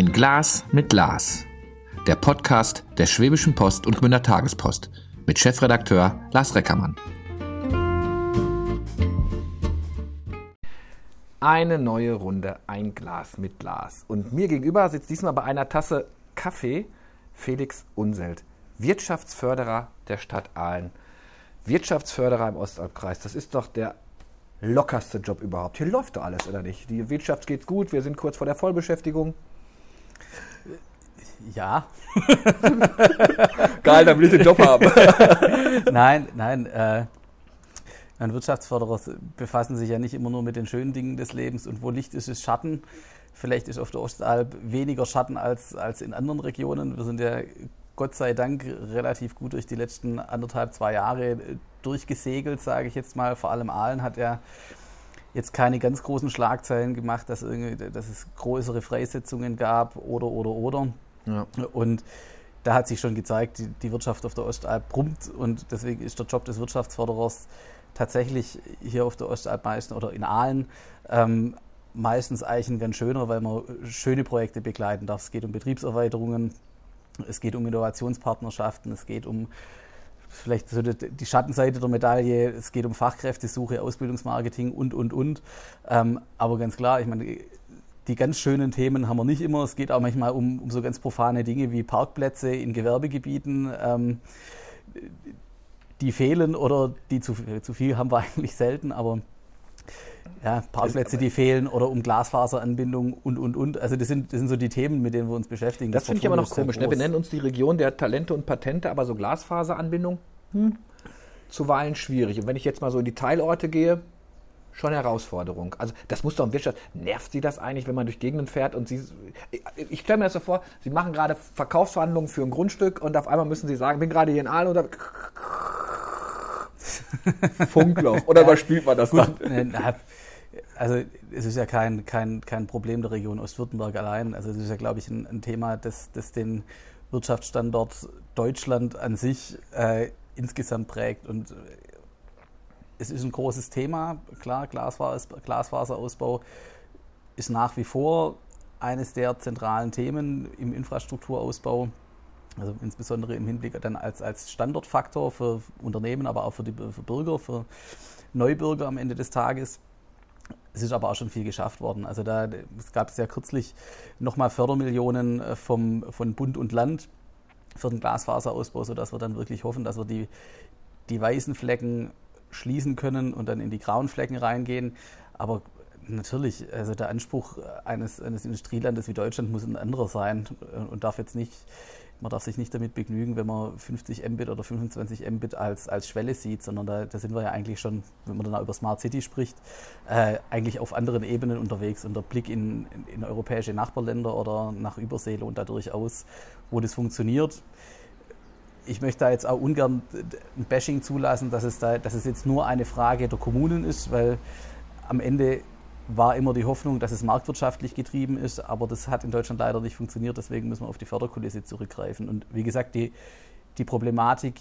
Ein Glas mit Glas. Der Podcast der Schwäbischen Post und Gmünder Tagespost mit Chefredakteur Lars Reckermann. Eine neue Runde, ein Glas mit Glas. Und mir gegenüber sitzt diesmal bei einer Tasse Kaffee Felix Unselt, Wirtschaftsförderer der Stadt Aalen. Wirtschaftsförderer im Ostalbkreis, das ist doch der lockerste Job überhaupt. Hier läuft doch alles, oder nicht? Die Wirtschaft geht gut, wir sind kurz vor der Vollbeschäftigung. Ja. Geil, dann will ich den Job haben. nein, nein. Äh, Wirtschaftsförderer befassen sich ja nicht immer nur mit den schönen Dingen des Lebens und wo Licht ist, ist Schatten. Vielleicht ist auf der Ostalb weniger Schatten als, als in anderen Regionen. Wir sind ja Gott sei Dank relativ gut durch die letzten anderthalb, zwei Jahre durchgesegelt, sage ich jetzt mal. Vor allem Aalen hat ja jetzt keine ganz großen Schlagzeilen gemacht, dass, irgendwie, dass es größere Freisetzungen gab oder, oder, oder. Ja. Und da hat sich schon gezeigt, die, die Wirtschaft auf der Ostalb brummt und deswegen ist der Job des Wirtschaftsförderers tatsächlich hier auf der Ostalb meistens oder in Aalen ähm, meistens eigentlich ein ganz schöner, weil man schöne Projekte begleiten darf. Es geht um Betriebserweiterungen, es geht um Innovationspartnerschaften, es geht um vielleicht so die Schattenseite der Medaille, es geht um Fachkräftesuche, Ausbildungsmarketing und, und, und. Ähm, aber ganz klar, ich meine, die ganz schönen Themen haben wir nicht immer. Es geht auch manchmal um, um so ganz profane Dinge wie Parkplätze in Gewerbegebieten. Ähm, die fehlen oder die zu, zu viel haben wir eigentlich selten, aber ja, Parkplätze, die fehlen oder um Glasfaseranbindung und, und, und. Also das sind, das sind so die Themen, mit denen wir uns beschäftigen. Das, das finde ich aber noch komisch. Ne? Wir nennen uns die Region der Talente und Patente, aber so Glasfaseranbindung, hm, zuweilen schwierig. Und wenn ich jetzt mal so in die Teilorte gehe, schon Herausforderung. Also das muss doch im Wirtschaft. Nervt Sie das eigentlich, wenn man durch Gegenden fährt und Sie. Ich stelle mir das so vor, Sie machen gerade Verkaufsverhandlungen für ein Grundstück und auf einmal müssen Sie sagen, ich bin gerade hier in Aalen oder Funkloch. Oder überspielt man das dann? Also es ist ja kein, kein, kein Problem der Region Ostwürttemberg allein. Also es ist ja, glaube ich, ein, ein Thema, das, das den Wirtschaftsstandort Deutschland an sich äh, insgesamt prägt. Und es ist ein großes Thema. Klar, Glasfaserausbau ist nach wie vor eines der zentralen Themen im Infrastrukturausbau. Also insbesondere im Hinblick dann als, als Standortfaktor für Unternehmen, aber auch für die für Bürger, für Neubürger am Ende des Tages. Es ist aber auch schon viel geschafft worden. Also da es gab es ja kürzlich nochmal Fördermillionen äh, vom, von Bund und Land für den Glasfaserausbau, sodass wir dann wirklich hoffen, dass wir die, die weißen Flecken schließen können und dann in die grauen Flecken reingehen. Aber natürlich, also der Anspruch eines, eines Industrielandes wie Deutschland muss ein anderer sein und darf jetzt nicht man darf sich nicht damit begnügen, wenn man 50 Mbit oder 25 Mbit als, als Schwelle sieht, sondern da, da sind wir ja eigentlich schon, wenn man dann auch über Smart City spricht, äh, eigentlich auf anderen Ebenen unterwegs. Und der Blick in, in, in europäische Nachbarländer oder nach Übersee lohnt da durchaus, wo das funktioniert ich möchte da jetzt auch ungern ein Bashing zulassen, dass es, da, dass es jetzt nur eine Frage der Kommunen ist, weil am Ende war immer die Hoffnung, dass es marktwirtschaftlich getrieben ist, aber das hat in Deutschland leider nicht funktioniert, deswegen müssen wir auf die Förderkulisse zurückgreifen. Und wie gesagt, die, die Problematik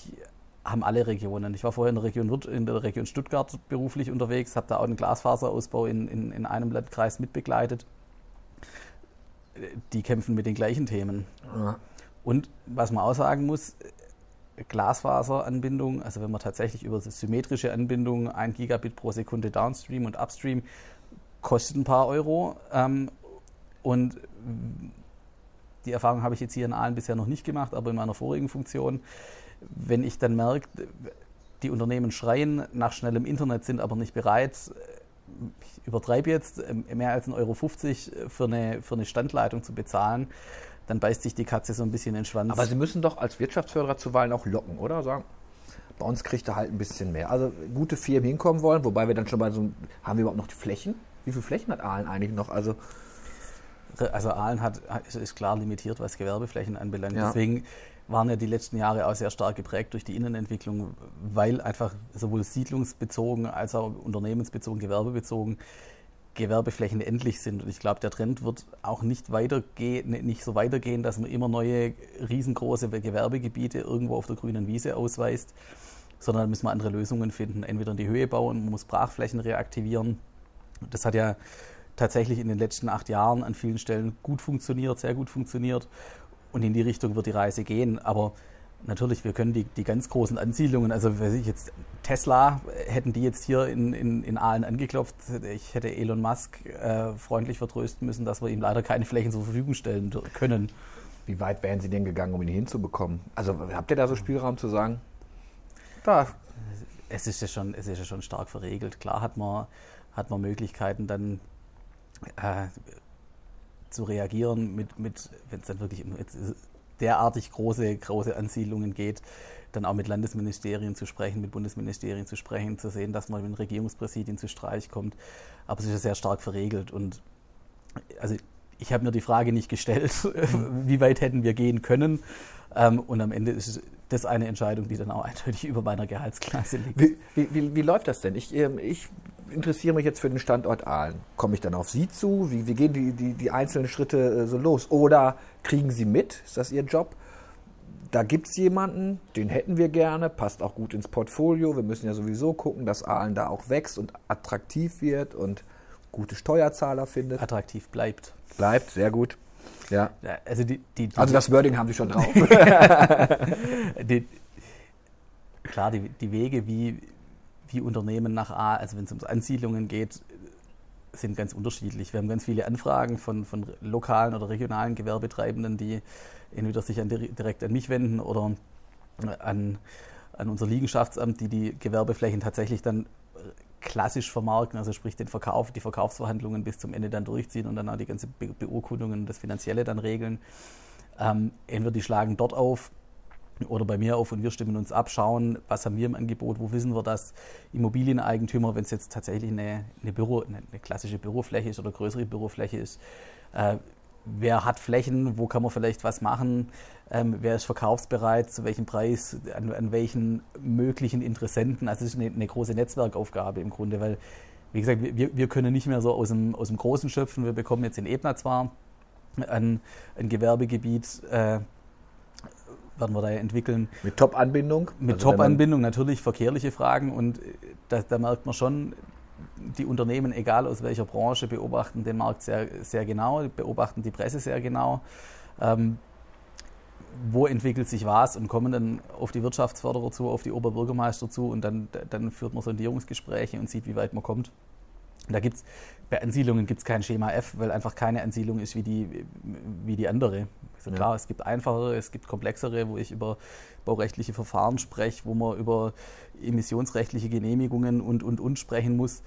haben alle Regionen. Ich war vorher in der Region, in der Region Stuttgart beruflich unterwegs, habe da auch einen Glasfaserausbau in, in, in einem Landkreis mitbegleitet. Die kämpfen mit den gleichen Themen. Ja. Und was man auch sagen muss, Glasfaseranbindung, also wenn man tatsächlich über symmetrische Anbindung, ein Gigabit pro Sekunde Downstream und Upstream, kostet ein paar Euro. Ähm, und die Erfahrung habe ich jetzt hier in Aalen bisher noch nicht gemacht, aber in meiner vorigen Funktion, wenn ich dann merke, die Unternehmen schreien nach schnellem Internet, sind aber nicht bereit, ich übertreibe jetzt, mehr als 1,50 Euro für eine, für eine Standleitung zu bezahlen, dann beißt sich die Katze so ein bisschen in den Schwanz. Aber Sie müssen doch als Wirtschaftsförderer zuweilen auch locken, oder? Sagen, bei uns kriegt er halt ein bisschen mehr. Also gute Firmen hinkommen wollen, wobei wir dann schon bei so haben wir überhaupt noch die Flächen? Wie viele Flächen hat Aalen eigentlich noch? Also, also Aalen hat, ist klar limitiert, was Gewerbeflächen anbelangt. Ja. Deswegen waren ja die letzten Jahre auch sehr stark geprägt durch die Innenentwicklung, weil einfach sowohl siedlungsbezogen als auch unternehmensbezogen, gewerbebezogen Gewerbeflächen endlich sind. Und ich glaube, der Trend wird auch nicht, weitergehen, nicht so weitergehen, dass man immer neue riesengroße Gewerbegebiete irgendwo auf der grünen Wiese ausweist, sondern da müssen wir andere Lösungen finden. Entweder in die Höhe bauen, man muss Brachflächen reaktivieren. Das hat ja tatsächlich in den letzten acht Jahren an vielen Stellen gut funktioniert, sehr gut funktioniert. Und in die Richtung wird die Reise gehen. Aber natürlich, wir können die, die ganz großen Ansiedlungen, also weiß ich jetzt, Tesla, hätten die jetzt hier in, in, in Aalen angeklopft, ich hätte Elon Musk äh, freundlich vertrösten müssen, dass wir ihm leider keine Flächen zur Verfügung stellen können. Wie weit wären Sie denn gegangen, um ihn hinzubekommen? Also habt ihr da so Spielraum zu sagen? Da. Es ist ja schon, es ist ja schon stark verregelt. Klar hat man, hat man Möglichkeiten dann äh, zu reagieren, mit, mit wenn es dann wirklich derartig große, große Ansiedlungen geht, dann auch mit Landesministerien zu sprechen, mit Bundesministerien zu sprechen, zu sehen, dass man mit Regierungspräsidien zu Streich kommt. Aber es ist ja sehr stark verregelt. Und also ich habe mir die Frage nicht gestellt, wie weit hätten wir gehen können. Ähm, und am Ende ist das eine Entscheidung, die dann auch eindeutig über meiner Gehaltsklasse liegt. Wie, wie, wie, wie läuft das denn? Ich, ähm, ich interessiere mich jetzt für den Standort Aalen. Komme ich dann auf Sie zu? Wie, wie gehen die, die, die einzelnen Schritte äh, so los? Oder kriegen Sie mit? Ist das Ihr Job? Da gibt es jemanden, den hätten wir gerne, passt auch gut ins Portfolio. Wir müssen ja sowieso gucken, dass Aalen da auch wächst und attraktiv wird und gute Steuerzahler findet. Attraktiv bleibt. Bleibt, sehr gut. Ja. Also, die, die, die, also das Wording haben Sie schon drauf. klar, die, die Wege, wie, wie Unternehmen nach A, also wenn es um Ansiedlungen geht, sind ganz unterschiedlich. Wir haben ganz viele Anfragen von, von lokalen oder regionalen Gewerbetreibenden, die entweder sich an, direkt an mich wenden oder an, an unser Liegenschaftsamt, die die Gewerbeflächen tatsächlich dann klassisch vermarkten, also sprich den Verkauf, die Verkaufsverhandlungen bis zum Ende dann durchziehen und dann auch die ganze Be Beurkundungen und das Finanzielle dann regeln. Ähm, entweder die schlagen dort auf oder bei mir auf und wir stimmen uns ab, schauen, was haben wir im Angebot, wo wissen wir, dass Immobilieneigentümer, wenn es jetzt tatsächlich eine, eine, Büro, eine, eine, klassische Bürofläche ist oder größere Bürofläche ist, äh, wer hat Flächen, wo kann man vielleicht was machen, ähm, wer ist verkaufsbereit, zu welchem Preis, an, an welchen möglichen Interessenten. Also es ist eine, eine, große Netzwerkaufgabe im Grunde, weil, wie gesagt, wir, wir können nicht mehr so aus dem, aus dem Großen schöpfen. Wir bekommen jetzt in Ebna zwar ein, ein Gewerbegebiet, äh, werden wir da entwickeln. Mit Top-Anbindung? Mit also Top-Anbindung, natürlich verkehrliche Fragen und da, da, merkt man schon, die Unternehmen, egal aus welcher Branche, beobachten den Markt sehr, sehr genau, beobachten die Presse sehr genau. Ähm, wo entwickelt sich was und kommen dann auf die Wirtschaftsförderer zu, auf die Oberbürgermeister zu und dann, dann führt man Sondierungsgespräche und sieht, wie weit man kommt. Da gibt's, bei Ansiedlungen gibt es kein Schema F, weil einfach keine Ansiedlung ist wie die, wie die andere. Also klar, ja. es gibt einfachere, es gibt komplexere, wo ich über baurechtliche Verfahren spreche, wo man über emissionsrechtliche Genehmigungen und, und, und sprechen muss.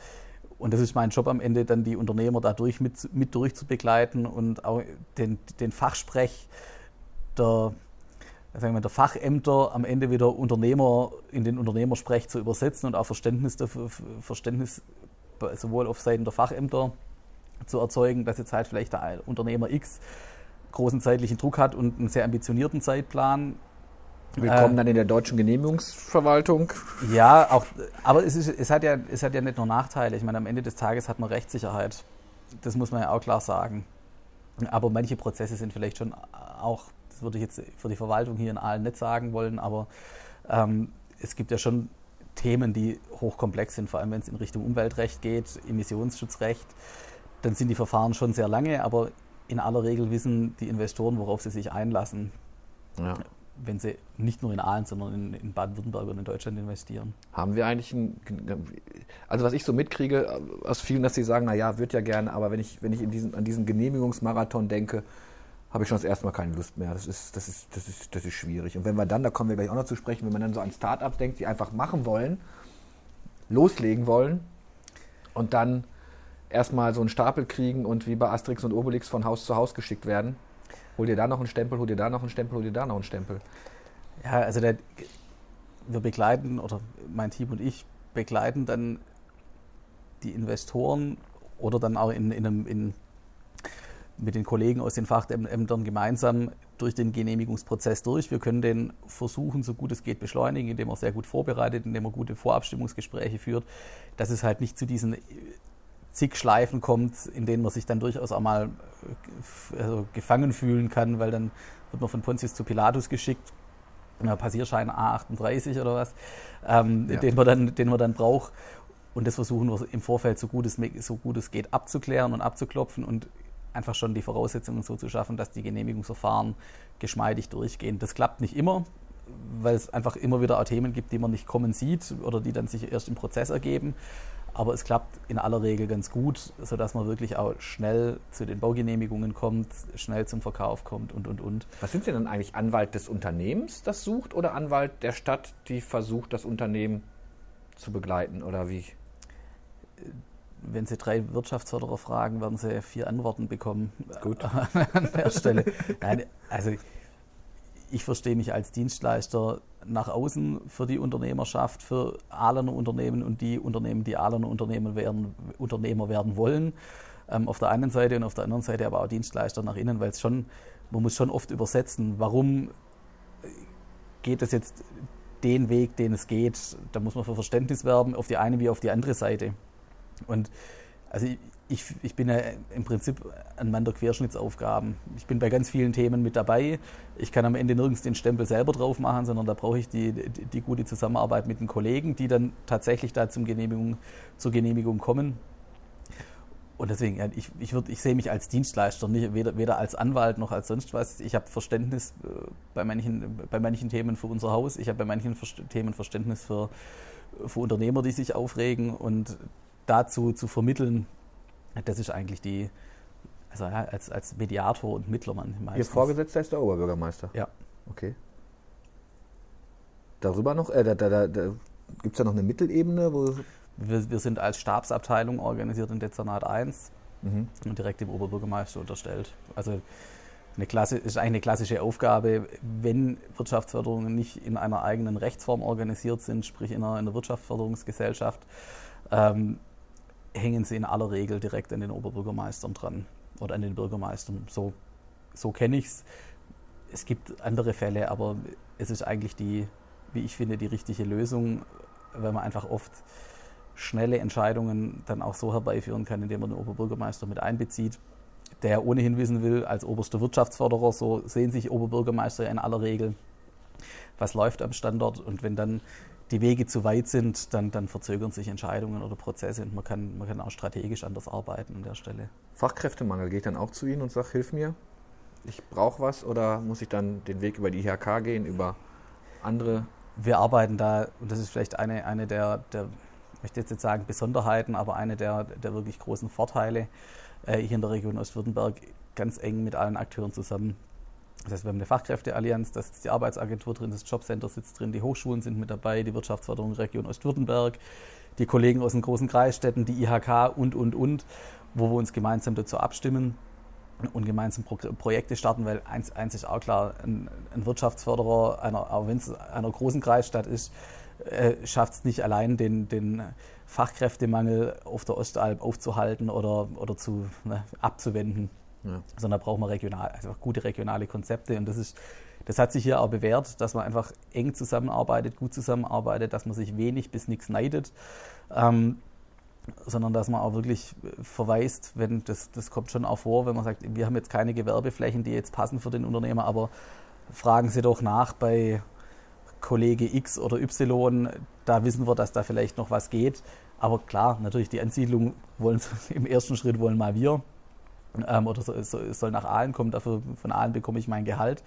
Und das ist mein Job am Ende, dann die Unternehmer dadurch mit, mit durchzubegleiten und auch den, den Fachsprech der, sagen wir, der Fachämter am Ende wieder Unternehmer in den Unternehmersprech zu übersetzen und auch Verständnis, dafür, Verständnis sowohl auf Seiten der Fachämter zu erzeugen, dass jetzt halt vielleicht der Unternehmer X großen zeitlichen Druck hat und einen sehr ambitionierten Zeitplan. Willkommen äh, dann in der deutschen Genehmigungsverwaltung. Ja, auch, aber es, ist, es, hat ja, es hat ja nicht nur Nachteile. Ich meine, am Ende des Tages hat man Rechtssicherheit. Das muss man ja auch klar sagen. Aber manche Prozesse sind vielleicht schon auch, das würde ich jetzt für die Verwaltung hier in Aalen nicht sagen wollen, aber ähm, es gibt ja schon Themen, die hochkomplex sind, vor allem wenn es in Richtung Umweltrecht geht, Emissionsschutzrecht, dann sind die Verfahren schon sehr lange, aber in aller Regel wissen die Investoren, worauf sie sich einlassen, ja. Wenn sie nicht nur in Aalen, sondern in, in Baden-Württemberg und in Deutschland investieren. Haben wir eigentlich ein, also was ich so mitkriege aus vielen, dass sie sagen, naja, wird ja gerne, aber wenn ich, wenn ich in diesen, an diesen Genehmigungsmarathon denke, habe ich schon das erste Mal keine Lust mehr. Das ist, das, ist, das, ist, das ist schwierig. Und wenn wir dann, da kommen wir gleich auch noch zu sprechen, wenn man dann so an Startups denkt, die einfach machen wollen, loslegen wollen und dann erstmal so einen Stapel kriegen und wie bei Asterix und Obelix von Haus zu Haus geschickt werden. Hol dir da noch einen Stempel, hol dir da noch einen Stempel, hol dir da noch einen Stempel. Ja, also der, wir begleiten, oder mein Team und ich begleiten dann die Investoren oder dann auch in, in einem, in mit den Kollegen aus den Fachämtern gemeinsam durch den Genehmigungsprozess durch. Wir können den versuchen, so gut es geht, beschleunigen, indem er sehr gut vorbereitet, indem er gute Vorabstimmungsgespräche führt, dass es halt nicht zu diesen zig Schleifen kommt, in denen man sich dann durchaus auch mal also gefangen fühlen kann, weil dann wird man von Pontius zu Pilatus geschickt, Passierschein A38 oder was, ähm, ja. den, man dann, den man dann braucht Und das versuchen wir im Vorfeld so gut, es, so gut es geht abzuklären und abzuklopfen und einfach schon die Voraussetzungen so zu schaffen, dass die Genehmigungsverfahren geschmeidig durchgehen. Das klappt nicht immer, weil es einfach immer wieder auch Themen gibt, die man nicht kommen sieht oder die dann sich erst im Prozess ergeben. Aber es klappt in aller Regel ganz gut, sodass man wirklich auch schnell zu den Baugenehmigungen kommt, schnell zum Verkauf kommt und, und, und. Was sind Sie denn eigentlich, Anwalt des Unternehmens, das sucht, oder Anwalt der Stadt, die versucht, das Unternehmen zu begleiten, oder wie? Wenn Sie drei Wirtschaftsförderer fragen, werden Sie vier Antworten bekommen. Gut. An der Stelle. Nein, also ich verstehe mich als Dienstleister nach außen für die Unternehmerschaft, für Ahlener Unternehmen und die Unternehmen, die Ahlener Unternehmen werden, Unternehmer werden wollen. Ähm, auf der einen Seite und auf der anderen Seite aber auch Dienstleister nach innen, weil es schon, man muss schon oft übersetzen, warum geht es jetzt den Weg, den es geht. Da muss man für Verständnis werben, auf die eine wie auf die andere Seite. Und also ich, ich, ich, bin ja im Prinzip ein Mann der Querschnittsaufgaben. Ich bin bei ganz vielen Themen mit dabei. Ich kann am Ende nirgends den Stempel selber drauf machen, sondern da brauche ich die, die, die gute Zusammenarbeit mit den Kollegen, die dann tatsächlich da zum Genehmigung, zur Genehmigung kommen. Und deswegen, ich, ich, würd, ich sehe mich als Dienstleister, nicht, weder, weder als Anwalt noch als sonst was. Ich habe Verständnis äh, bei manchen, bei manchen Themen für unser Haus. Ich habe bei manchen Themen Verständnis für, für Unternehmer, die sich aufregen. Und dazu zu vermitteln, das ist eigentlich die, also ja, als, als Mediator und Mittlermann. Meistens. Ihr Vorgesetzter ist der Oberbürgermeister? Ja. Okay. Darüber noch, äh, da, da, da, gibt es da noch eine Mittelebene? Wo wir, wir, sind als Stabsabteilung organisiert in Dezernat 1 mhm. und direkt dem Oberbürgermeister unterstellt. Also eine Klasse, ist eigentlich eine klassische Aufgabe, wenn Wirtschaftsförderungen nicht in einer eigenen Rechtsform organisiert sind, sprich in einer, in einer Wirtschaftsförderungsgesellschaft, ähm, hängen sie in aller Regel direkt an den Oberbürgermeistern dran oder an den Bürgermeistern. So, so kenne ich es. Es gibt andere Fälle, aber es ist eigentlich die, wie ich finde, die richtige Lösung, weil man einfach oft schnelle Entscheidungen dann auch so herbeiführen kann, indem man den Oberbürgermeister mit einbezieht, der ohnehin wissen will, als oberster Wirtschaftsförderer, so sehen sich Oberbürgermeister in aller Regel, was läuft am Standort und wenn dann die Wege zu weit sind, dann, dann verzögern sich Entscheidungen oder Prozesse und man kann, man kann auch strategisch anders arbeiten an der Stelle. Fachkräftemangel, gehe ich dann auch zu Ihnen und sage, hilf mir, ich brauche was oder muss ich dann den Weg über die IHK gehen, über andere? Wir arbeiten da, und das ist vielleicht eine, eine der, der ich möchte jetzt sagen Besonderheiten, aber eine der, der wirklich großen Vorteile äh, hier in der Region Ostwürttemberg, ganz eng mit allen Akteuren zusammen das heißt, wir haben eine Fachkräfteallianz, da ist die Arbeitsagentur drin, das Jobcenter sitzt drin, die Hochschulen sind mit dabei, die Wirtschaftsförderung Region Ostwürttemberg, die Kollegen aus den großen Kreisstädten, die IHK und, und, und, wo wir uns gemeinsam dazu abstimmen und gemeinsam Pro Projekte starten, weil eins, eins ist auch klar, ein, ein Wirtschaftsförderer, einer, auch wenn es einer großen Kreisstadt ist, äh, schafft es nicht allein, den, den Fachkräftemangel auf der Ostalb aufzuhalten oder, oder zu, ne, abzuwenden. Ja. Sondern da braucht man regional, also gute regionale Konzepte. Und das ist, das hat sich hier auch bewährt, dass man einfach eng zusammenarbeitet, gut zusammenarbeitet, dass man sich wenig bis nichts neidet. Ähm, sondern dass man auch wirklich verweist, wenn das, das kommt schon auch vor, wenn man sagt, wir haben jetzt keine Gewerbeflächen, die jetzt passen für den Unternehmer, aber fragen Sie doch nach bei Kollege X oder Y, da wissen wir, dass da vielleicht noch was geht. Aber klar, natürlich die Ansiedlung wollen im ersten Schritt wollen mal wir ähm, oder so, so, soll nach Aalen kommen, dafür von Aalen bekomme ich mein Gehalt.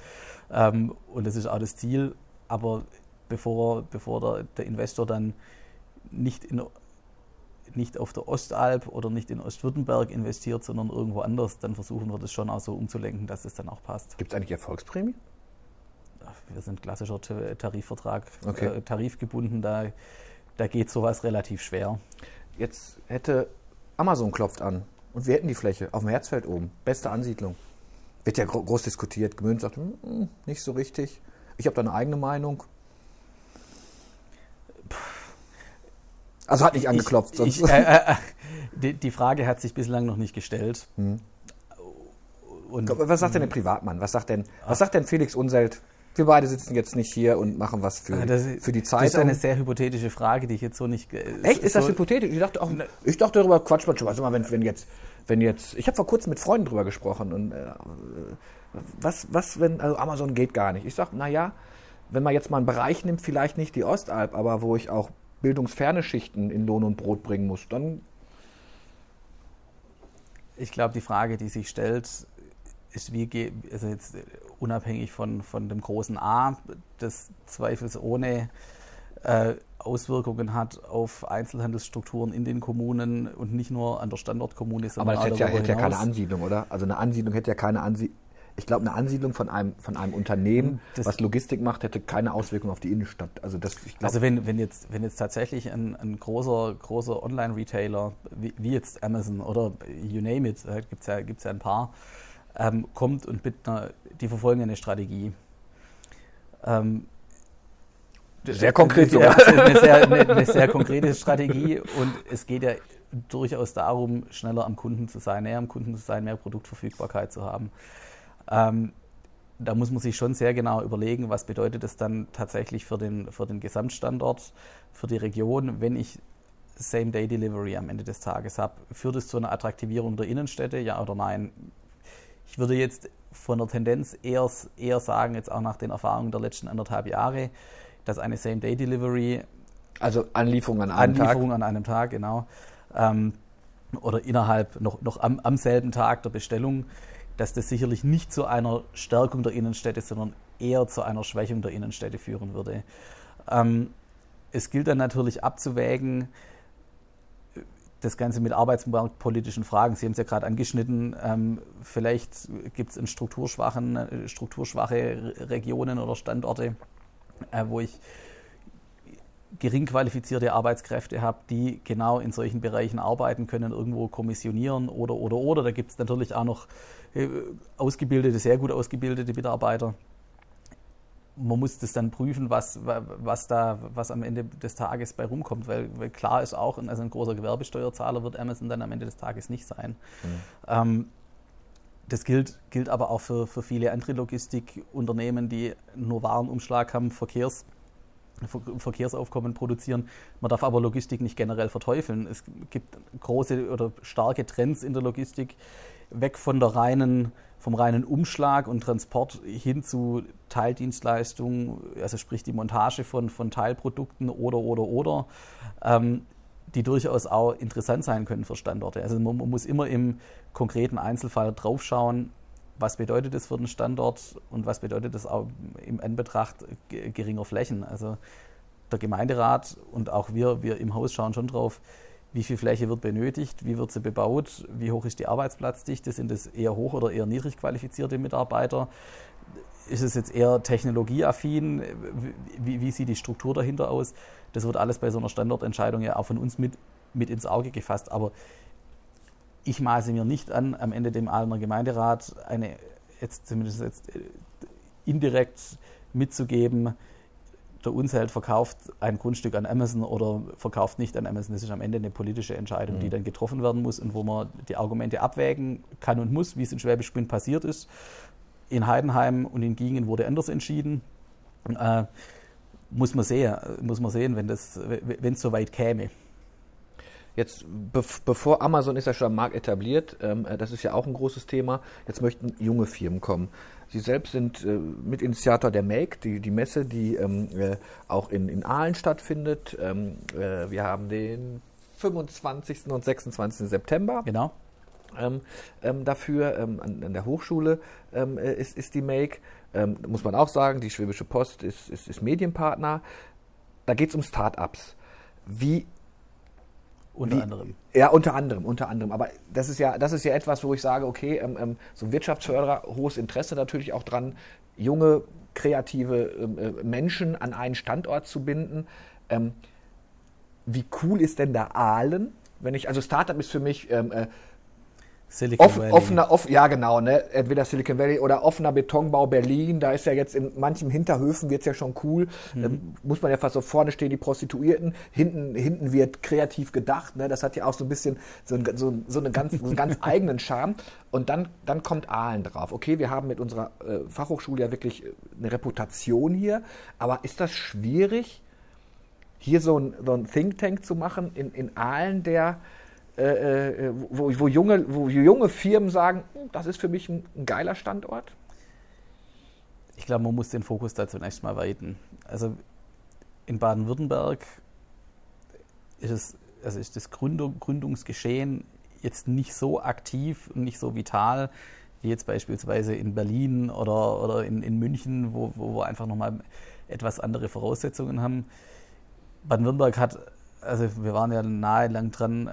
Ähm, und das ist auch das Ziel. Aber bevor, bevor der, der Investor dann nicht, in, nicht auf der Ostalb oder nicht in Ostwürttemberg investiert, sondern irgendwo anders, dann versuchen wir das schon auch so umzulenken, dass es dann auch passt. Gibt es eigentlich Erfolgsprämie? Wir sind klassischer Tarifvertrag, okay. äh, tarifgebunden, da, da geht sowas relativ schwer. Jetzt hätte Amazon klopft an und wir hätten die Fläche auf dem Herzfeld oben. Beste Ansiedlung. Wird ja groß diskutiert. Gemünd sagt, hm, nicht so richtig. Ich habe da eine eigene Meinung. Also hat nicht angeklopft. Ich, ich, äh, äh, äh, die, die, Frage hat sich bislang noch nicht gestellt. Hm. Und, was sagt denn der Privatmann? Was sagt denn, was sagt denn Felix Unselt? Wir beide sitzen jetzt nicht hier und machen was für, ah, das, für die Zeitung. Das ist eine sehr hypothetische Frage, die ich jetzt so nicht. Echt? Ist so das hypothetisch? Ich dachte auch, ich dachte darüber Quatsch, Quatsch. Also mal, wenn, wenn jetzt, wenn jetzt, ich habe vor kurzem mit Freunden drüber gesprochen und äh, was, was, wenn, also Amazon geht gar nicht. Ich sage, naja, wenn man jetzt mal einen Bereich nimmt, vielleicht nicht die Ostalb, aber wo ich auch bildungsferne Schichten in Lohn und Brot bringen muss, dann. Ich glaube, die Frage, die sich stellt, ist, wie also jetzt unabhängig von, von dem großen A, das zweifelsohne äh, Auswirkungen hat auf Einzelhandelsstrukturen in den Kommunen und nicht nur an der Standortkommune, Aber das hätte ja, hätte ja keine Ansiedlung, oder? Also eine Ansiedlung hätte ja keine Ansiedlung. Ich glaube, eine Ansiedlung von einem, von einem Unternehmen, das was Logistik macht, hätte keine Auswirkung auf die Innenstadt. Also, das, glaub, also wenn, wenn, jetzt, wenn jetzt tatsächlich ein, ein großer, großer Online-Retailer, wie, wie, jetzt Amazon oder you name it, äh, gibt es ja, gibt's ja ein paar, ähm, kommt und mit einer, die verfolgen eine Strategie. Ähm, sehr konkret sogar. Eine, sehr, eine, eine sehr konkrete Strategie und es geht ja durchaus darum, schneller am Kunden zu sein, näher am Kunden zu sein, mehr Produktverfügbarkeit zu haben. Ähm, da muss man sich schon sehr genau überlegen, was bedeutet das dann tatsächlich für den, für den Gesamtstandort, für die Region, wenn ich Same-Day-Delivery am Ende des Tages habe. Führt es zu einer Attraktivierung der Innenstädte, ja oder nein? Ich würde jetzt von der Tendenz eher, eher sagen, jetzt auch nach den Erfahrungen der letzten anderthalb Jahre, dass eine Same-Day-Delivery. Also Anlieferung an einem Anlieferung Tag. Anlieferung an einem Tag, genau. Ähm, oder innerhalb noch, noch am, am selben Tag der Bestellung, dass das sicherlich nicht zu einer Stärkung der Innenstädte, sondern eher zu einer Schwächung der Innenstädte führen würde. Ähm, es gilt dann natürlich abzuwägen, das Ganze mit arbeitsmarktpolitischen Fragen. Sie haben es ja gerade angeschnitten. Ähm, vielleicht gibt es in strukturschwachen, äh, strukturschwache Regionen oder Standorte, äh, wo ich gering qualifizierte Arbeitskräfte habe, die genau in solchen Bereichen arbeiten können, irgendwo kommissionieren oder, oder, oder. Da gibt es natürlich auch noch äh, ausgebildete, sehr gut ausgebildete Mitarbeiter. Man muss das dann prüfen, was, was, da, was am Ende des Tages bei rumkommt, weil, weil klar ist auch, also ein großer Gewerbesteuerzahler wird Amazon dann am Ende des Tages nicht sein. Mhm. Ähm, das gilt, gilt aber auch für, für viele andere Logistikunternehmen, die nur Warenumschlag haben, Verkehrs, Verkehrsaufkommen produzieren. Man darf aber Logistik nicht generell verteufeln. Es gibt große oder starke Trends in der Logistik, weg von der reinen, vom reinen Umschlag und Transport hin zu Teildienstleistungen, also sprich die Montage von, von Teilprodukten oder, oder, oder. Ähm, die durchaus auch interessant sein können für Standorte. Also man, man muss immer im konkreten Einzelfall draufschauen, was bedeutet das für den Standort und was bedeutet das auch im Anbetracht geringer Flächen. Also der Gemeinderat und auch wir, wir im Haus schauen schon drauf, wie viel Fläche wird benötigt, wie wird sie bebaut, wie hoch ist die Arbeitsplatzdichte, sind es eher hoch oder eher niedrig qualifizierte Mitarbeiter, ist es jetzt eher technologieaffin, wie, wie sieht die Struktur dahinter aus. Das wird alles bei so einer Standortentscheidung ja auch von uns mit, mit ins Auge gefasst. Aber ich maße mir nicht an, am Ende dem Aalner Gemeinderat eine, jetzt zumindest jetzt äh, indirekt mitzugeben, der Unzelt verkauft ein Grundstück an Amazon oder verkauft nicht an Amazon. Das ist am Ende eine politische Entscheidung, mhm. die dann getroffen werden muss und wo man die Argumente abwägen kann und muss, wie es in Schwäbisch Gmünd passiert ist. In Heidenheim und in Gingen wurde anders entschieden. Äh, muss man sehen, muss man sehen wenn es so weit käme. Jetzt, bevor Amazon ist ja schon am Markt etabliert, ähm, äh, das ist ja auch ein großes Thema. Jetzt möchten junge Firmen kommen. Sie selbst sind äh, Mitinitiator der Make, die, die Messe, die ähm, äh, auch in, in Aalen stattfindet. Ähm, äh, wir haben den 25. und 26. September. Genau. Ähm, ähm, dafür ähm, an, an, der Hochschule äh, ist, ist die Make. Muss man auch sagen, die Schwäbische Post ist, ist, ist Medienpartner. Da geht es um Start-ups. Wie unter wie, anderem. Ja, unter anderem, unter anderem. Aber das ist ja, das ist ja etwas, wo ich sage, okay, ähm, ähm, so Wirtschaftsförderer, hohes Interesse natürlich auch dran, junge, kreative ähm, äh, Menschen an einen Standort zu binden. Ähm, wie cool ist denn da Aalen? Wenn ich, also Startup ist für mich ähm, äh, Silicon Off, Valley. Offener, off, ja, genau, ne? Entweder Silicon Valley oder offener Betonbau Berlin. Da ist ja jetzt in manchen Hinterhöfen wird's ja schon cool. Mhm. Da muss man ja fast so vorne stehen, die Prostituierten. Hinten, hinten wird kreativ gedacht. Ne? Das hat ja auch so ein bisschen so, ein, so, so eine ganz, so einen ganz eigenen Charme. Und dann, dann kommt Aalen drauf. Okay, wir haben mit unserer äh, Fachhochschule ja wirklich äh, eine Reputation hier. Aber ist das schwierig, hier so ein, so ein Think Tank zu machen in, in Aalen, der äh, äh, wo, wo, junge, wo junge Firmen sagen, hm, das ist für mich ein, ein geiler Standort? Ich glaube, man muss den Fokus da zunächst mal weiten. Also in Baden-Württemberg ist, es, also ist das Gründung, Gründungsgeschehen jetzt nicht so aktiv und nicht so vital wie jetzt beispielsweise in Berlin oder, oder in, in München, wo, wo wir einfach nochmal etwas andere Voraussetzungen haben. Baden-Württemberg hat, also wir waren ja nahe lang dran,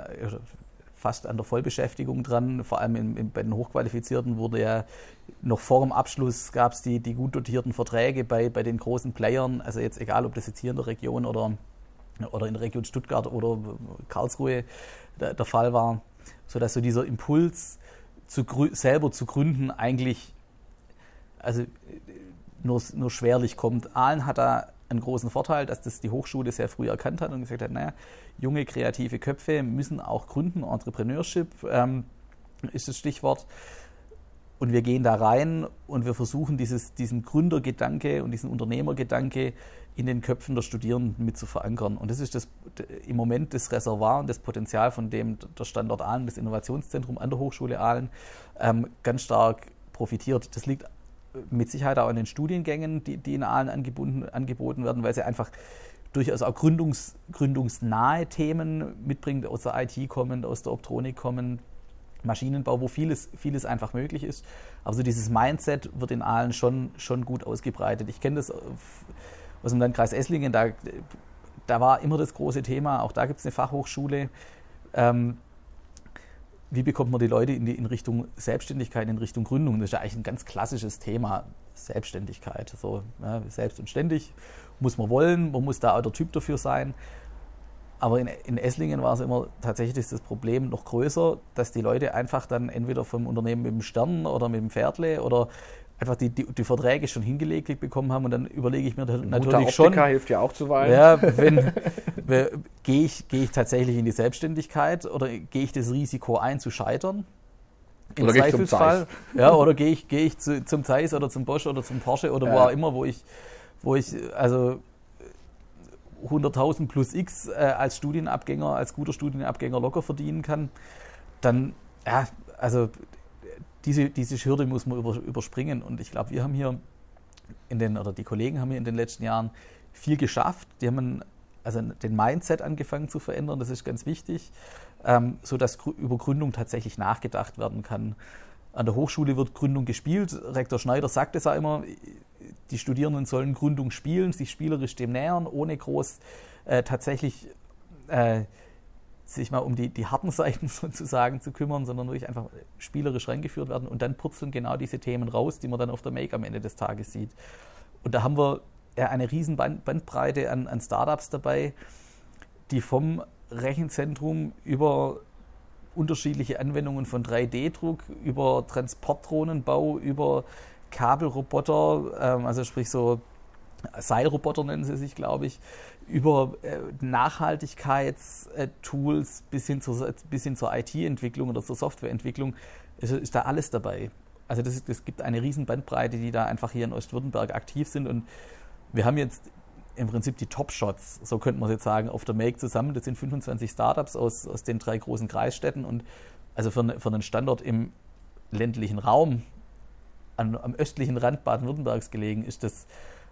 fast an der Vollbeschäftigung dran. Vor allem in, in, bei den Hochqualifizierten wurde ja noch vor dem Abschluss gab es die, die gut dotierten Verträge bei, bei den großen Playern. Also jetzt egal, ob das jetzt hier in der Region oder, oder in der Region Stuttgart oder Karlsruhe der, der Fall war, sodass so dieser Impuls zu, selber zu gründen eigentlich also nur, nur schwerlich kommt. Aalen hat da einen großen Vorteil, dass das die Hochschule sehr früh erkannt hat und gesagt hat, naja, junge kreative Köpfe müssen auch gründen, Entrepreneurship ähm, ist das Stichwort. Und wir gehen da rein und wir versuchen dieses, diesen Gründergedanke und diesen Unternehmergedanke in den Köpfen der Studierenden mit zu verankern. Und das ist das, im Moment das Reservoir und das Potenzial, von dem der Standort Aalen, das Innovationszentrum an der Hochschule Aalen, ähm, ganz stark profitiert. Das liegt mit Sicherheit auch in den Studiengängen, die, die in Aalen angeboten, angeboten werden, weil sie einfach durchaus auch gründungs, gründungsnahe Themen mitbringt, aus der IT kommen, aus der Optronik kommen, Maschinenbau, wo vieles, vieles einfach möglich ist. Aber so dieses Mindset wird in Aalen schon, schon gut ausgebreitet. Ich kenne das aus dem Landkreis Esslingen, da, da war immer das große Thema, auch da gibt es eine Fachhochschule. Ähm, wie bekommt man die Leute in, die, in Richtung Selbstständigkeit, in Richtung Gründung? Das ist ja eigentlich ein ganz klassisches Thema, Selbstständigkeit. So, ja, selbst und ständig muss man wollen, man muss da auch der Typ dafür sein. Aber in, in Esslingen war es immer tatsächlich das Problem noch größer, dass die Leute einfach dann entweder vom Unternehmen mit dem Stern oder mit dem Pferdle oder einfach die, die, die, Verträge schon hingelegt bekommen haben und dann überlege ich mir natürlich Mutter schon. hilft ja auch zuweilen. Ja, wenn, gehe ich, gehe ich tatsächlich in die Selbstständigkeit oder gehe ich das Risiko ein zu scheitern? Im oder Zweifelsfall. Ja, oder gehe ich, gehe ich zu, zum Zeiss oder zum Bosch oder zum Porsche oder ja. wo auch immer, wo ich, wo ich also 100.000 plus X äh, als Studienabgänger, als guter Studienabgänger locker verdienen kann, dann, ja, also diese, diese Hürde muss man über, überspringen. Und ich glaube, wir haben hier in den, oder die Kollegen haben hier in den letzten Jahren viel geschafft. Die haben also den Mindset angefangen zu verändern, das ist ganz wichtig, ähm, sodass über Gründung tatsächlich nachgedacht werden kann. An der Hochschule wird Gründung gespielt. Rektor Schneider sagt es auch immer, die Studierenden sollen Gründung spielen, sich spielerisch dem nähern, ohne groß äh, tatsächlich äh, sich mal um die, die harten Seiten sozusagen zu kümmern, sondern wirklich einfach spielerisch reingeführt werden und dann purzeln genau diese Themen raus, die man dann auf der Make am Ende des Tages sieht. Und da haben wir eine riesen Bandbreite an, an Startups dabei, die vom Rechenzentrum über unterschiedliche Anwendungen von 3D-Druck, über Transportdrohnenbau, über Kabelroboter, ähm, also sprich so Seilroboter nennen sie sich, glaube ich, über äh, Nachhaltigkeitstools bis hin zur, bis hin zur IT-Entwicklung oder zur Softwareentwicklung, ist, ist da alles dabei. Also das, das gibt eine riesen Bandbreite, die da einfach hier in Ostwürttemberg aktiv sind und wir haben jetzt im Prinzip die Top-Shots, so könnte man jetzt sagen, auf der Make zusammen. Das sind 25 Startups aus, aus den drei großen Kreisstädten und also für, für einen Standort im ländlichen Raum, an, am östlichen Rand Baden-Württembergs gelegen, ist das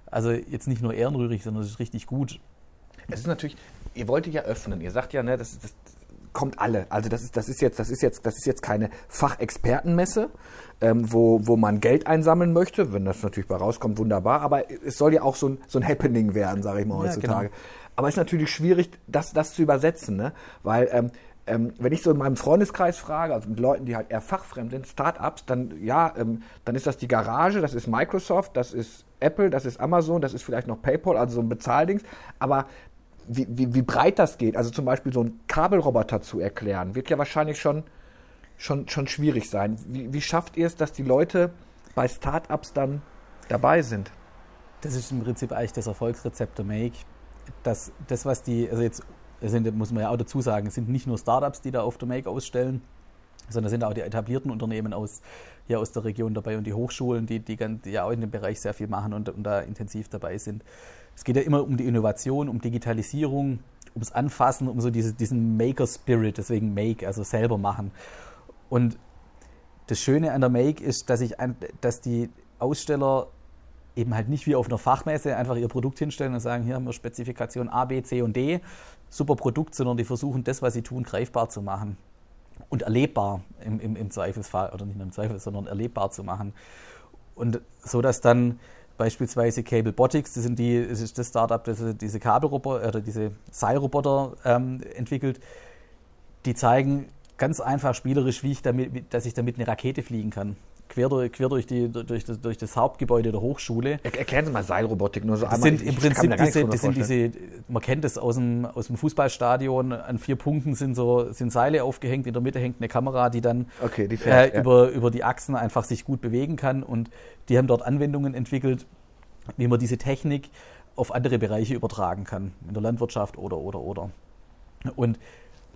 also jetzt nicht nur ehrenrührig, sondern es ist richtig gut. Es ist natürlich, ihr wolltet ja öffnen, ihr sagt ja, ne, das, das kommt alle. Also das ist, das ist jetzt, das ist jetzt, das ist jetzt keine Fachexpertenmesse, ähm, wo, wo man Geld einsammeln möchte. Wenn das natürlich bei rauskommt, wunderbar. Aber es soll ja auch so ein, so ein Happening werden, sage ich mal heutzutage. Ja, genau. Aber es ist natürlich schwierig, das, das zu übersetzen, ne? Weil ähm, ähm, wenn ich so in meinem Freundeskreis frage, also mit Leuten, die halt eher fachfremd sind, Startups, dann ja, ähm, dann ist das die Garage, das ist Microsoft, das ist Apple, das ist Amazon, das ist vielleicht noch PayPal, also so ein Bezahldings. Aber wie, wie, wie breit das geht, also zum Beispiel so einen Kabelroboter zu erklären, wird ja wahrscheinlich schon, schon, schon schwierig sein. Wie, wie schafft ihr es, dass die Leute bei Startups dann dabei sind? Das ist im Prinzip eigentlich das Erfolgsrezept der Make. Dass das, was die, also jetzt sind, muss man ja auch dazu sagen, es sind nicht nur Startups, die da auf der Make ausstellen, sondern sind auch die etablierten Unternehmen aus, hier aus der Region dabei und die Hochschulen, die, die, die ja auch in dem Bereich sehr viel machen und, und da intensiv dabei sind. Es geht ja immer um die Innovation, um Digitalisierung, ums Anfassen, um so diese, diesen Maker-Spirit, deswegen Make, also selber machen. Und das Schöne an der Make ist, dass, ich, dass die Aussteller eben halt nicht wie auf einer Fachmesse einfach ihr Produkt hinstellen und sagen, hier haben wir Spezifikation A, B, C und D, super Produkt, sondern die versuchen das, was sie tun, greifbar zu machen und erlebbar im, im, im Zweifelsfall, oder nicht nur im Zweifel, sondern erlebbar zu machen. Und so, dass dann beispielsweise Cable Botics, das, sind die, das ist das Startup, das diese Kabelroboter oder diese Seilroboter ähm, entwickelt, die zeigen ganz einfach spielerisch, wie ich damit, dass ich damit eine Rakete fliegen kann quer, durch, quer durch, die, durch, das, durch das Hauptgebäude der Hochschule. erklären Sie mal Seilrobotik nur so das einmal. Sind Im Prinzip diese, das sind diese, man kennt das aus dem, aus dem Fußballstadion, an vier Punkten sind so sind Seile aufgehängt, in der Mitte hängt eine Kamera, die dann okay, die fährt, äh, ja. über, über die Achsen einfach sich gut bewegen kann und die haben dort Anwendungen entwickelt, wie man diese Technik auf andere Bereiche übertragen kann, in der Landwirtschaft oder, oder, oder. Und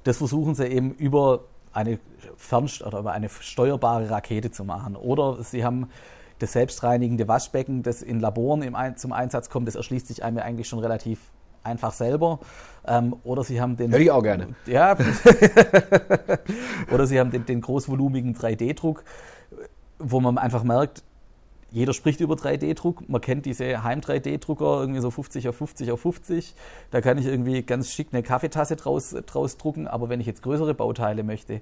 das versuchen sie eben über eine Fernst oder eine steuerbare Rakete zu machen. Oder sie haben das selbstreinigende Waschbecken, das in Laboren im, zum Einsatz kommt, das erschließt sich einem eigentlich schon relativ einfach selber. Ähm, oder sie haben den. Hör ich auch gerne. Ja. oder sie haben den, den großvolumigen 3D-Druck, wo man einfach merkt, jeder spricht über 3D-Druck. Man kennt diese Heim-3D-Drucker, irgendwie so 50 auf 50 auf 50. Da kann ich irgendwie ganz schick eine Kaffeetasse draus, draus drucken. Aber wenn ich jetzt größere Bauteile möchte,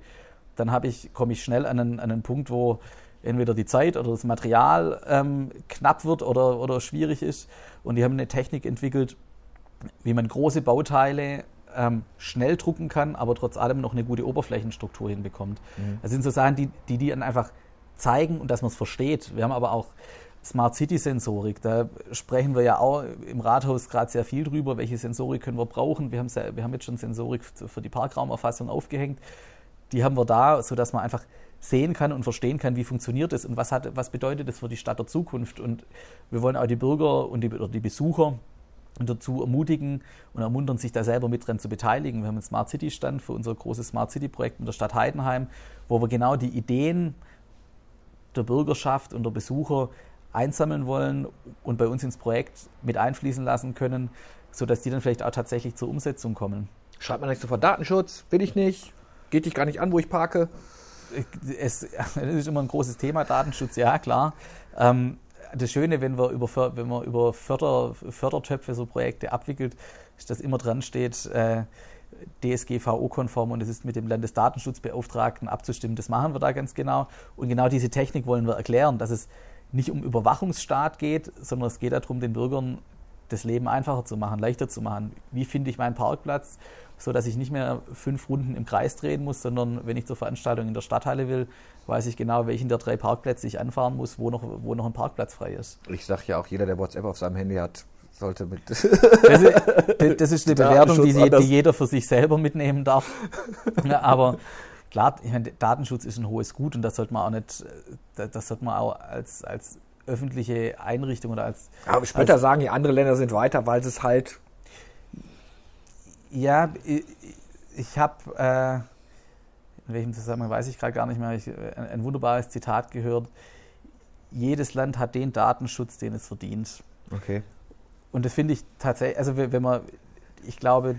dann ich, komme ich schnell an einen, an einen Punkt, wo entweder die Zeit oder das Material ähm, knapp wird oder, oder schwierig ist. Und die haben eine Technik entwickelt, wie man große Bauteile ähm, schnell drucken kann, aber trotz allem noch eine gute Oberflächenstruktur hinbekommt. Mhm. Das sind so Sachen, die, die, die dann einfach zeigen und dass man es versteht. Wir haben aber auch Smart City Sensorik. Da sprechen wir ja auch im Rathaus gerade sehr viel drüber, welche Sensorik können wir brauchen. Wir sehr, wir haben jetzt schon Sensorik für die Parkraumerfassung aufgehängt. Die haben wir da, sodass man einfach sehen kann und verstehen kann, wie funktioniert es und was, hat, was bedeutet das für die Stadt der Zukunft. Und wir wollen auch die Bürger und die, die Besucher dazu ermutigen und ermuntern, sich da selber mit dran zu beteiligen. Wir haben einen Smart City Stand für unser großes Smart City Projekt in der Stadt Heidenheim, wo wir genau die Ideen der Bürgerschaft und der Besucher einsammeln wollen und bei uns ins Projekt mit einfließen lassen können, sodass die dann vielleicht auch tatsächlich zur Umsetzung kommen. Schreibt man nicht sofort Datenschutz, will ich nicht, geht dich gar nicht an, wo ich parke. Es, es ist immer ein großes Thema, Datenschutz, ja klar. Ähm, das Schöne, wenn, wir über, wenn man über Förder, Fördertöpfe so Projekte abwickelt, ist, dass immer dran steht, äh, DSGVO-konform und es ist mit dem Landesdatenschutzbeauftragten abzustimmen. Das machen wir da ganz genau. Und genau diese Technik wollen wir erklären, dass es nicht um Überwachungsstaat geht, sondern es geht darum, den Bürgern das Leben einfacher zu machen, leichter zu machen. Wie finde ich meinen Parkplatz, so dass ich nicht mehr fünf Runden im Kreis drehen muss, sondern wenn ich zur Veranstaltung in der Stadthalle will, weiß ich genau, welchen der drei Parkplätze ich anfahren muss, wo noch, wo noch ein Parkplatz frei ist. Ich sage ja auch, jeder, der WhatsApp auf seinem Handy hat, sollte mit. Das ist, das ist eine Bewertung, die, die, jeder für sich selber mitnehmen darf. aber klar, ich meine, Datenschutz ist ein hohes Gut und das sollte man auch nicht, das sollte man auch als, als öffentliche Einrichtung oder als. Aber später als, sagen, die andere Länder sind weiter, weil es halt. Ja, ich, ich habe, äh, in welchem Zusammenhang weiß ich gerade gar nicht mehr, ich, ein, ein wunderbares Zitat gehört. Jedes Land hat den Datenschutz, den es verdient. Okay. Und das finde ich tatsächlich, also wenn man, ich glaube,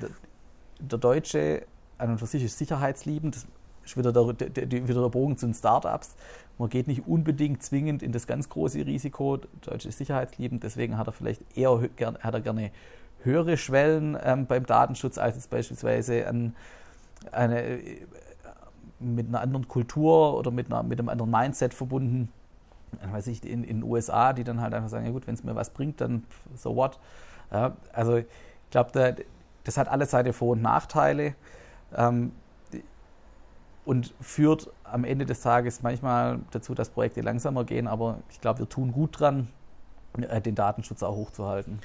der Deutsche an und für sich ist sicherheitsliebend, das ist wieder der, der, wieder der Bogen zu den Startups. Man geht nicht unbedingt zwingend in das ganz große Risiko. Der Deutsche ist sicherheitsliebend, deswegen hat er vielleicht eher hat er gerne höhere Schwellen ähm, beim Datenschutz als jetzt beispielsweise an, eine, mit einer anderen Kultur oder mit, einer, mit einem anderen Mindset verbunden weiß ich, in, den USA, die dann halt einfach sagen, ja gut, wenn es mir was bringt, dann so what. Ja, also ich glaube, da, das hat alles seine Vor- und Nachteile ähm, und führt am Ende des Tages manchmal dazu, dass Projekte langsamer gehen, aber ich glaube, wir tun gut dran, äh, den Datenschutz auch hochzuhalten.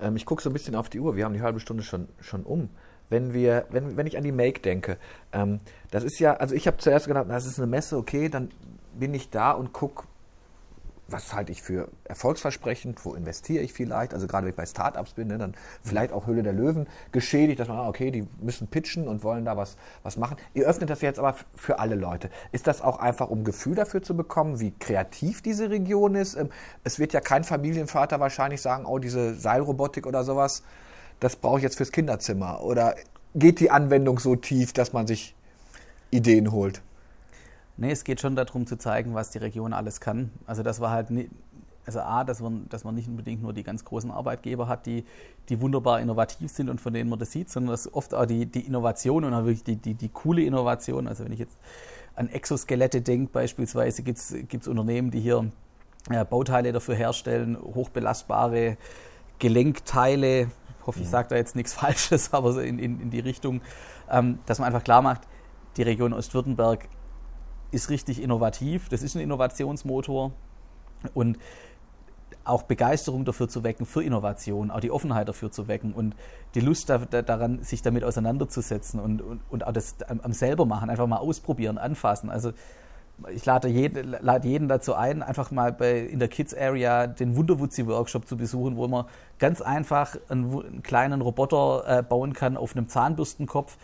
Ähm, ich gucke so ein bisschen auf die Uhr, wir haben die halbe Stunde schon, schon um wenn wir, wenn, wenn ich an die Make denke, ähm, das ist ja, also ich habe zuerst gedacht, das ist eine Messe, okay, dann bin ich da und gucke, was halte ich für erfolgsversprechend, wo investiere ich vielleicht, also gerade wenn ich bei Startups bin, ne, dann vielleicht auch Höhle der Löwen geschädigt, dass man, ah, okay, die müssen pitchen und wollen da was, was machen. Ihr öffnet das jetzt aber für alle Leute. Ist das auch einfach, um Gefühl dafür zu bekommen, wie kreativ diese Region ist? Ähm, es wird ja kein Familienvater wahrscheinlich sagen, oh, diese Seilrobotik oder sowas, das brauche ich jetzt fürs Kinderzimmer. Oder geht die Anwendung so tief, dass man sich Ideen holt? Nee, es geht schon darum zu zeigen, was die Region alles kann. Also das war halt, nie, also A, dass man, dass man nicht unbedingt nur die ganz großen Arbeitgeber hat, die, die wunderbar innovativ sind und von denen man das sieht, sondern dass oft auch die, die Innovation und auch wirklich die, die, die coole Innovation, also wenn ich jetzt an Exoskelette denke beispielsweise, gibt es Unternehmen, die hier äh, Bauteile dafür herstellen, hochbelastbare Gelenkteile, ich hoffe, ich mhm. sage da jetzt nichts Falsches, aber so in, in, in die Richtung, ähm, dass man einfach klar macht, die Region Ostwürttemberg ist richtig innovativ, das ist ein Innovationsmotor und auch Begeisterung dafür zu wecken, für Innovation, auch die Offenheit dafür zu wecken und die Lust da, da, daran, sich damit auseinanderzusetzen und, und, und auch das am, am, selber machen, einfach mal ausprobieren, anfassen. Also ich lade jeden, lade jeden dazu ein, einfach mal bei, in der Kids Area den Wunderwutzi-Workshop zu besuchen, wo man ganz einfach einen, einen kleinen Roboter äh, bauen kann auf einem Zahnbürstenkopf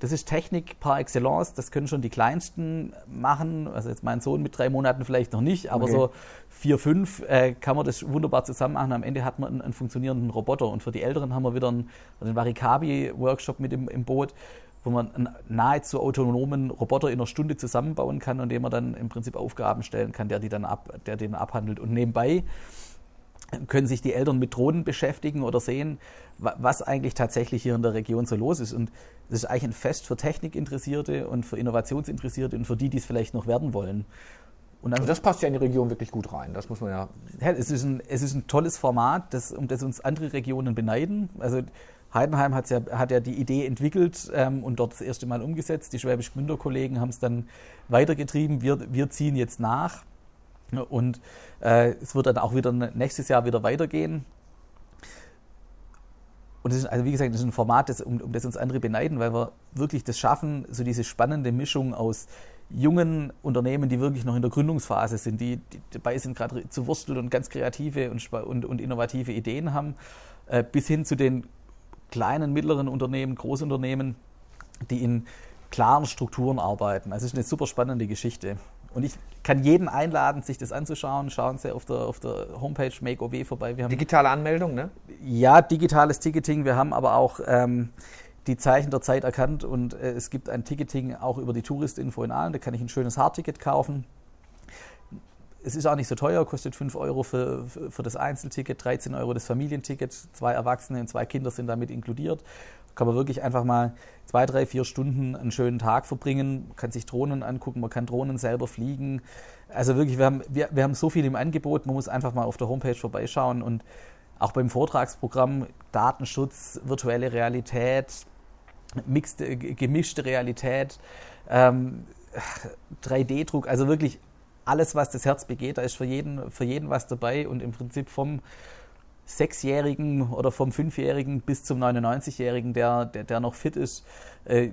das ist Technik par excellence, das können schon die Kleinsten machen. Also jetzt mein Sohn mit drei Monaten vielleicht noch nicht, aber okay. so vier, fünf äh, kann man das wunderbar zusammen machen. Am Ende hat man einen, einen funktionierenden Roboter. Und für die Älteren haben wir wieder einen, einen Varikabi-Workshop mit im, im Boot, wo man einen nahezu autonomen Roboter in einer Stunde zusammenbauen kann und dem man dann im Prinzip Aufgaben stellen kann, der die dann ab, der den abhandelt. Und nebenbei können sich die Eltern mit Drohnen beschäftigen oder sehen, was eigentlich tatsächlich hier in der Region so los ist. Und das ist eigentlich ein Fest für Technikinteressierte und für Innovationsinteressierte und für die, die es vielleicht noch werden wollen. Und also das passt ja in die Region wirklich gut rein. Das muss man ja. ja es, ist ein, es ist ein tolles Format, das, um das uns andere Regionen beneiden. Also Heidenheim ja, hat ja die Idee entwickelt ähm, und dort das erste Mal umgesetzt. Die Schwäbisch Gmünder Kollegen haben es dann weitergetrieben. Wir, wir ziehen jetzt nach. Und äh, es wird dann auch wieder nächstes Jahr wieder weitergehen. Und das ist, also wie gesagt, das ist ein Format, das, um, um das uns andere beneiden, weil wir wirklich das schaffen, so diese spannende Mischung aus jungen Unternehmen, die wirklich noch in der Gründungsphase sind, die, die dabei sind, gerade zu wursteln und ganz kreative und, und, und innovative Ideen haben, äh, bis hin zu den kleinen, mittleren Unternehmen, Großunternehmen, die in klaren Strukturen arbeiten. Also es ist eine super spannende Geschichte. Und ich kann jeden einladen, sich das anzuschauen. Schauen Sie auf der, auf der Homepage MakeOW vorbei. Wir haben Digitale Anmeldung, ne? Ja, digitales Ticketing. Wir haben aber auch ähm, die Zeichen der Zeit erkannt und äh, es gibt ein Ticketing auch über die Touristinfo in Aalen. Da kann ich ein schönes Hardticket kaufen. Es ist auch nicht so teuer, kostet 5 Euro für, für, für das Einzelticket, 13 Euro das Familienticket. Zwei Erwachsene und zwei Kinder sind damit inkludiert kann man wirklich einfach mal zwei, drei, vier Stunden einen schönen Tag verbringen, man kann sich Drohnen angucken, man kann Drohnen selber fliegen. Also wirklich, wir haben, wir, wir haben so viel im Angebot, man muss einfach mal auf der Homepage vorbeischauen und auch beim Vortragsprogramm Datenschutz, virtuelle Realität, mixte, gemischte Realität, ähm, 3D-Druck, also wirklich alles, was das Herz begeht, da ist für jeden, für jeden was dabei und im Prinzip vom Sechsjährigen oder vom Fünfjährigen bis zum 99-Jährigen, der, der, der, noch fit ist, äh,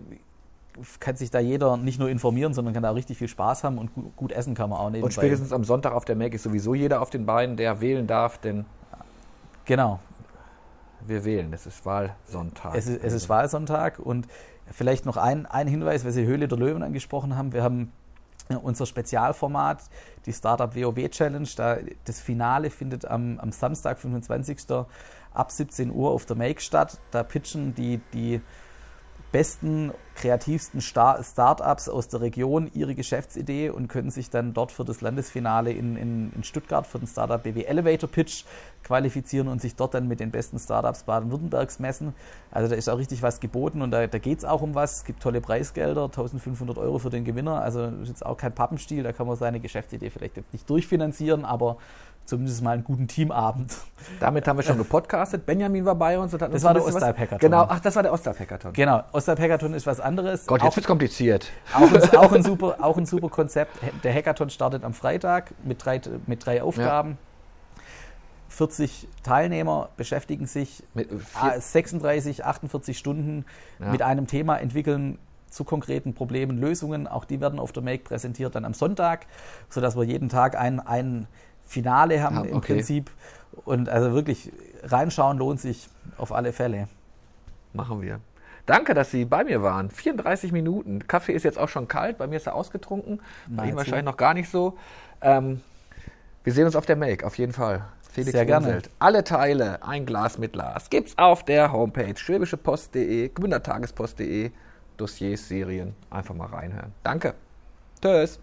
kann sich da jeder nicht nur informieren, sondern kann da richtig viel Spaß haben und gut, gut essen kann man auch nebenbei. Und spätestens am Sonntag auf der Mac ist sowieso jeder auf den Beinen, der wählen darf, denn genau. Wir wählen, es ist Wahlsonntag. Es ist, es ist Wahlsonntag und vielleicht noch ein, ein Hinweis, weil Sie Höhle der Löwen angesprochen haben. Wir haben unser Spezialformat, die Startup WoW Challenge. Da, das Finale findet am, am Samstag, 25. ab 17 Uhr auf der Make statt. Da pitchen die, die besten, kreativsten Star Startups aus der Region ihre Geschäftsidee und können sich dann dort für das Landesfinale in, in, in Stuttgart für den Startup BW Elevator Pitch qualifizieren und sich dort dann mit den besten Startups Baden-Württembergs messen. Also da ist auch richtig was geboten und da, da geht es auch um was. Es gibt tolle Preisgelder, 1500 Euro für den Gewinner. Also das ist jetzt auch kein Pappenstiel, da kann man seine Geschäftsidee vielleicht jetzt nicht durchfinanzieren, aber zumindest mal einen guten Teamabend. Damit haben wir schon gepodcastet. Benjamin war bei uns und hat Das war der Ostalb-Hackathon. Genau, ach, das war der Ostalb-Hackathon. Genau, Ostalb-Hackathon ist was anderes. Gott, jetzt wird kompliziert. Auch ein, auch, ein super, auch ein super Konzept. Der Hackathon startet am Freitag mit drei, mit drei Aufgaben. Ja. 40 Teilnehmer beschäftigen sich mit 36, 48 Stunden ja. mit einem Thema, entwickeln zu konkreten Problemen Lösungen. Auch die werden auf der Make präsentiert dann am Sonntag, sodass wir jeden Tag ein, ein Finale haben ah, okay. im Prinzip. Und also wirklich reinschauen lohnt sich auf alle Fälle. Machen wir. Danke, dass Sie bei mir waren. 34 Minuten. Kaffee ist jetzt auch schon kalt. Bei mir ist er ausgetrunken. Bei Ihnen wahrscheinlich noch gar nicht so. Ähm, wir sehen uns auf der Make, auf jeden Fall. Felix Sehr gerne. Alle Teile, ein Glas mit Glas, gibt's auf der Homepage schwäbischepost.de, gründertagespost.de, Dossiers, Serien. Einfach mal reinhören. Danke. Tschüss.